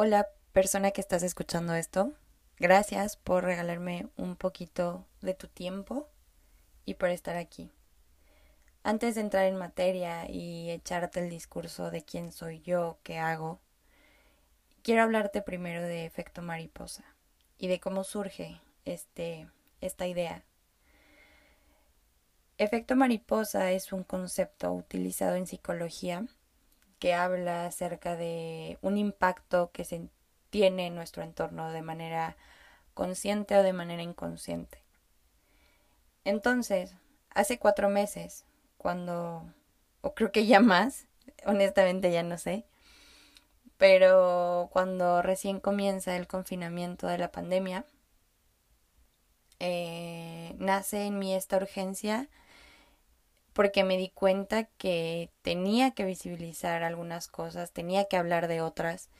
Hola persona que estás escuchando esto, gracias por regalarme un poquito de tu tiempo y por estar aquí. Antes de entrar en materia y echarte el discurso de quién soy yo, qué hago, quiero hablarte primero de efecto mariposa y de cómo surge este, esta idea. Efecto mariposa es un concepto utilizado en psicología que habla acerca de un impacto que se tiene en nuestro entorno de manera consciente o de manera inconsciente. Entonces, hace cuatro meses, cuando, o creo que ya más, honestamente ya no sé, pero cuando recién comienza el confinamiento de la pandemia, eh, nace en mí esta urgencia porque me di cuenta que tenía que visibilizar algunas cosas, tenía que hablar de otras,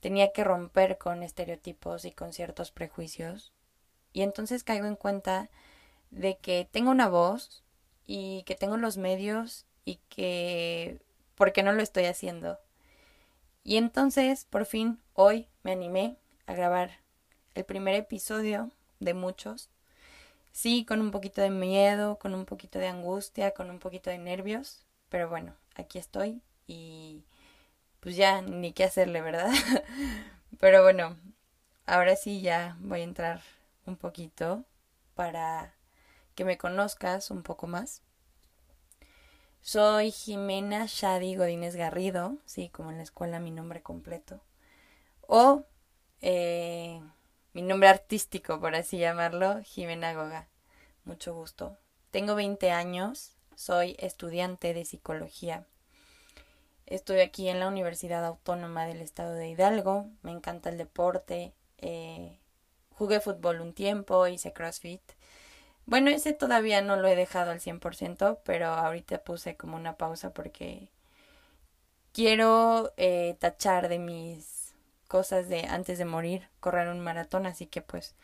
tenía que romper con estereotipos y con ciertos prejuicios. Y entonces caigo en cuenta de que tengo una voz y que tengo los medios y que ¿por qué no lo estoy haciendo? Y entonces, por fin, hoy me animé a grabar el primer episodio de muchos Sí, con un poquito de miedo, con un poquito de angustia, con un poquito de nervios, pero bueno, aquí estoy y pues ya ni qué hacerle, ¿verdad? pero bueno, ahora sí ya voy a entrar un poquito para que me conozcas un poco más. Soy Jimena Shadi Godínez Garrido, sí, como en la escuela mi nombre completo. O eh, mi nombre artístico, por así llamarlo, Jimena Goga. Mucho gusto. Tengo 20 años, soy estudiante de psicología. Estoy aquí en la Universidad Autónoma del Estado de Hidalgo. Me encanta el deporte. Eh, jugué fútbol un tiempo, hice CrossFit. Bueno, ese todavía no lo he dejado al 100%, pero ahorita puse como una pausa porque quiero eh, tachar de mis cosas de antes de morir, correr un maratón, así que pues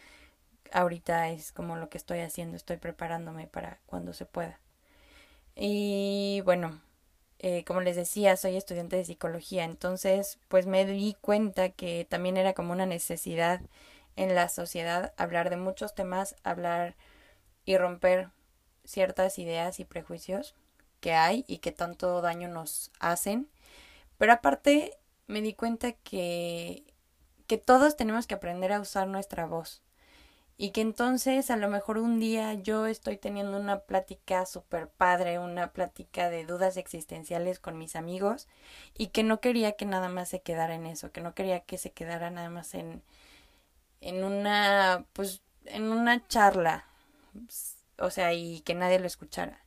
ahorita es como lo que estoy haciendo, estoy preparándome para cuando se pueda. Y bueno, eh, como les decía, soy estudiante de psicología, entonces pues me di cuenta que también era como una necesidad en la sociedad hablar de muchos temas, hablar y romper ciertas ideas y prejuicios que hay y que tanto daño nos hacen. Pero aparte me di cuenta que, que todos tenemos que aprender a usar nuestra voz. Y que entonces a lo mejor un día yo estoy teniendo una plática súper padre, una plática de dudas existenciales con mis amigos y que no quería que nada más se quedara en eso, que no quería que se quedara nada más en, en una, pues, en una charla, o sea, y que nadie lo escuchara.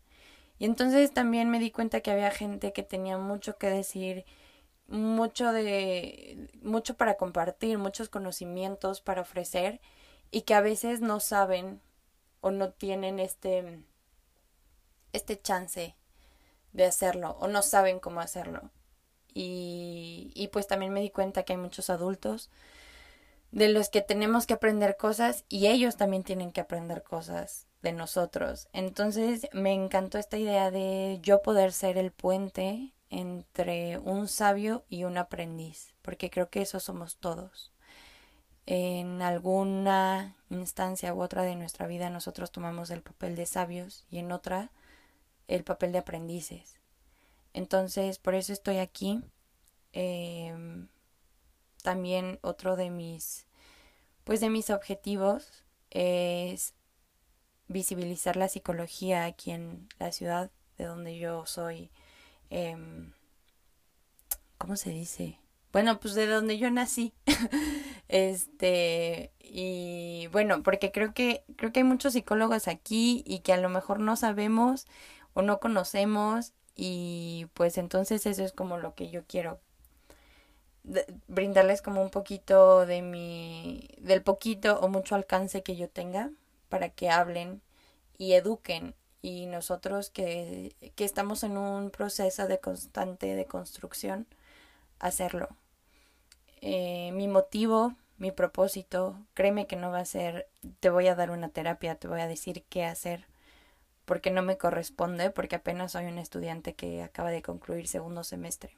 Y entonces también me di cuenta que había gente que tenía mucho que decir mucho de mucho para compartir, muchos conocimientos para ofrecer y que a veces no saben o no tienen este este chance de hacerlo o no saben cómo hacerlo. Y, y pues también me di cuenta que hay muchos adultos de los que tenemos que aprender cosas y ellos también tienen que aprender cosas de nosotros. Entonces me encantó esta idea de yo poder ser el puente entre un sabio y un aprendiz, porque creo que eso somos todos. En alguna instancia u otra de nuestra vida nosotros tomamos el papel de sabios y en otra el papel de aprendices. Entonces, por eso estoy aquí. Em, también otro de mis, pues de mis objetivos es visibilizar la psicología aquí en la ciudad de donde yo soy Em, ¿cómo se dice? Bueno, pues de donde yo nací. este, y bueno, porque creo que creo que hay muchos psicólogos aquí y que a lo mejor no sabemos o no conocemos y pues entonces eso es como lo que yo quiero brindarles como un poquito de mi del poquito o mucho alcance que yo tenga para que hablen y eduquen y nosotros que, que estamos en un proceso de constante de construcción, hacerlo. Eh, mi motivo, mi propósito, créeme que no va a ser, te voy a dar una terapia, te voy a decir qué hacer, porque no me corresponde, porque apenas soy un estudiante que acaba de concluir segundo semestre.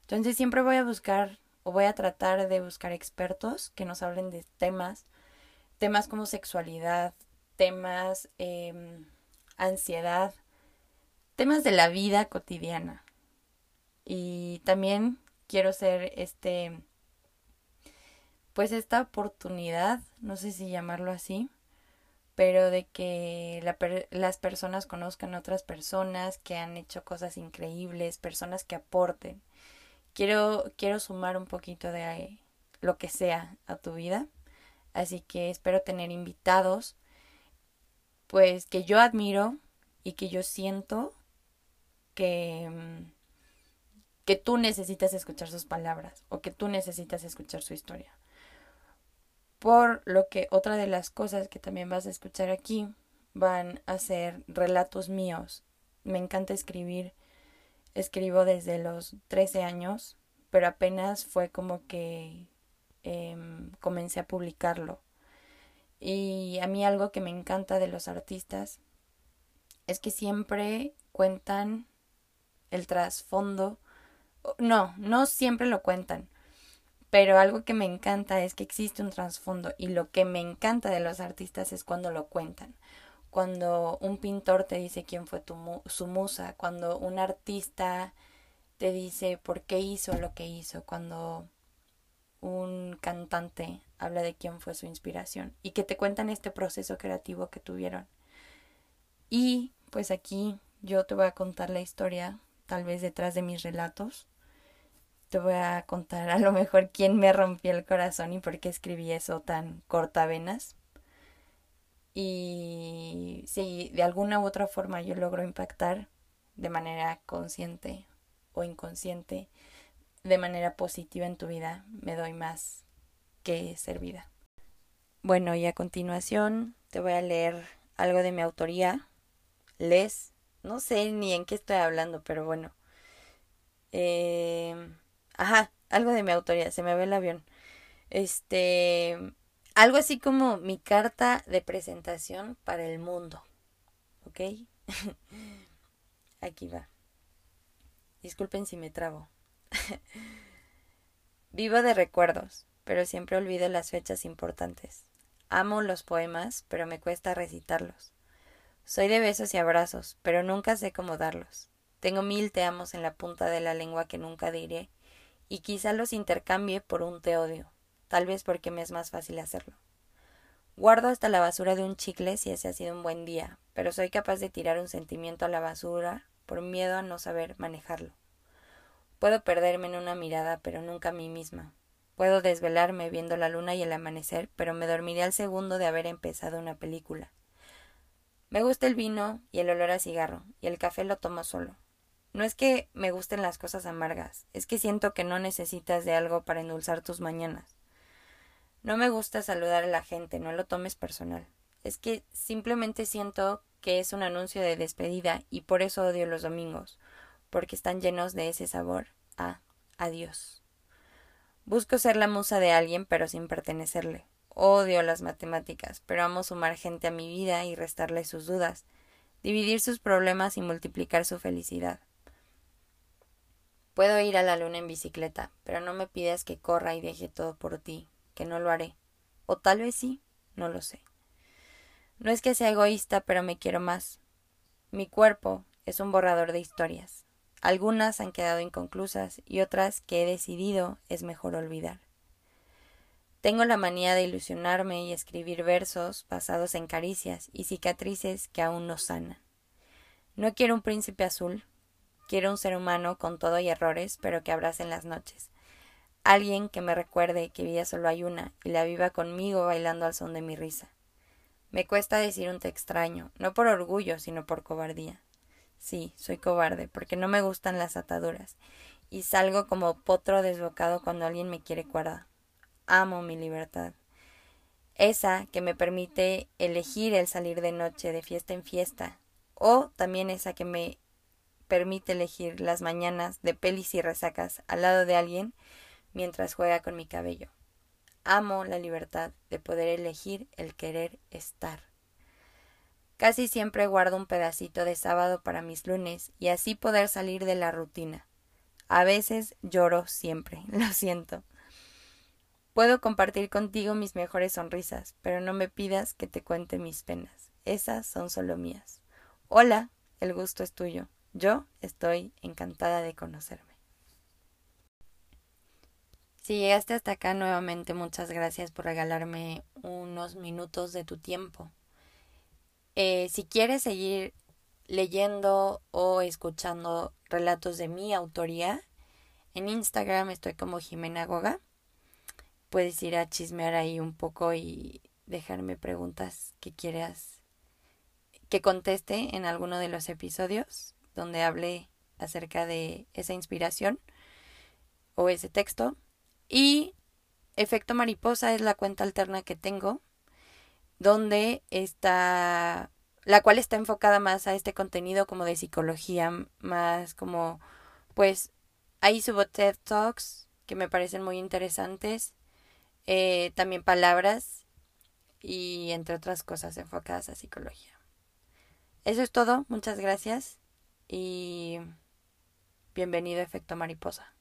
Entonces siempre voy a buscar o voy a tratar de buscar expertos que nos hablen de temas, temas como sexualidad, temas, em, ansiedad, temas de la vida cotidiana. Y también quiero ser este, pues esta oportunidad, no sé si llamarlo así, pero de que las personas conozcan a otras personas que han hecho cosas increíbles, personas que aporten. Quiero, quiero sumar un poquito de lo que sea a tu vida, así que espero tener invitados, pues que yo admiro y que yo siento que, mm, que tú necesitas escuchar sus palabras o que tú necesitas escuchar su historia. Por lo que otra de las cosas que también vas a escuchar aquí van a ser relatos míos. Me encanta escribir. Escribo desde los 13 años, pero apenas fue como que em, comencé a publicarlo. Y a mí algo que me encanta de los artistas es que siempre cuentan el trasfondo. No, no siempre lo cuentan, pero algo que me encanta es que existe un trasfondo y lo que me encanta de los artistas es cuando lo cuentan. Cuando un pintor te dice quién fue tu su musa, cuando un artista te dice por qué hizo lo que hizo, cuando un cantante habla de quién fue su inspiración y que te cuentan este proceso creativo que tuvieron. Y pues aquí yo te voy a contar la historia, tal vez detrás de mis relatos, te voy a contar a lo mejor quién me rompió el corazón y por qué escribí eso tan cortavenas. Y si de alguna u otra forma yo logro impactar de manera consciente o inconsciente, de manera positiva en tu vida, me doy más que servida. Bueno, y a continuación te voy a leer algo de mi autoría. Les, no sé ni en qué estoy hablando, pero bueno. Eh, Ajá, algo de mi autoría, se me ve el avión. Este, algo así como mi carta de presentación para el mundo. ¿Ok? Aquí va. Disculpen si me trabo. Vivo de recuerdos, pero siempre olvido las fechas importantes. Amo los poemas, pero me cuesta recitarlos. Soy de besos y abrazos, pero nunca sé cómo darlos. Tengo mil te amos en la punta de la lengua que nunca diré y quizá los intercambie por un te odio, tal vez porque me es más fácil hacerlo. Guardo hasta la basura de un chicle si ese ha sido un buen día, pero soy capaz de tirar un sentimiento a la basura por miedo a no saber manejarlo. Puedo perderme en una mirada, pero nunca a mí misma. Puedo desvelarme viendo la luna y el amanecer, pero me dormiré al segundo de haber empezado una película. Me gusta el vino y el olor a cigarro, y el café lo tomo solo. No es que me gusten las cosas amargas, es que siento que no necesitas de algo para endulzar tus mañanas. No me gusta saludar a la gente, no lo tomes personal. Es que simplemente siento que es un anuncio de despedida y por eso odio los domingos, porque están llenos de ese sabor a adiós. Busco ser la musa de alguien pero sin pertenecerle. Odio las matemáticas, pero amo sumar gente a mi vida y restarle sus dudas, dividir sus problemas y multiplicar su felicidad. Puedo ir a la luna en bicicleta, pero no me pidas que corra y deje todo por ti, que no lo haré. O tal vez sí, no lo sé. No es que sea egoísta, pero me quiero más. Mi cuerpo es un borrador de historias. Algunas han quedado inconclusas y otras que he decidido es mejor olvidar. Tengo la manía de ilusionarme y escribir versos basados en caricias y cicatrices que aún no sanan. No quiero un príncipe azul, Quiero un ser humano con todo y errores, pero que abrace en las noches. Alguien que me recuerde que vida solo hay una y la viva conmigo bailando al son de mi risa. Me cuesta decir un te extraño, no por orgullo, sino por cobardía. Sí, soy cobarde, porque no me gustan las ataduras, y salgo como potro desbocado cuando alguien me quiere cuerda. Amo mi libertad. Esa que me permite elegir el salir de noche, de fiesta en fiesta, o también esa que me permite elegir las mañanas de pelis y resacas al lado de alguien mientras juega con mi cabello. Amo la libertad de poder elegir el querer estar. Casi siempre guardo un pedacito de sábado para mis lunes y así poder salir de la rutina. A veces lloro siempre, lo siento. Puedo compartir contigo mis mejores sonrisas, pero no me pidas que te cuente mis penas. Esas son solo mías. Hola, el gusto es tuyo. Yo estoy encantada de conocerme. Si llegaste hasta acá nuevamente, muchas gracias por regalarme unos minutos de tu tiempo. Eh, si quieres seguir leyendo o escuchando relatos de mi autoría, en Instagram estoy como Jimena Goga puedes ir a chismear ahí un poco y dejarme preguntas que quieras que conteste en alguno de los episodios donde hable acerca de esa inspiración o ese texto. Y Efecto Mariposa es la cuenta alterna que tengo, donde está, la cual está enfocada más a este contenido como de psicología, más como, pues, ahí subo TED Talks que me parecen muy interesantes eh, también palabras y entre otras cosas enfocadas a psicología. Eso es todo, muchas gracias y bienvenido a Efecto Mariposa.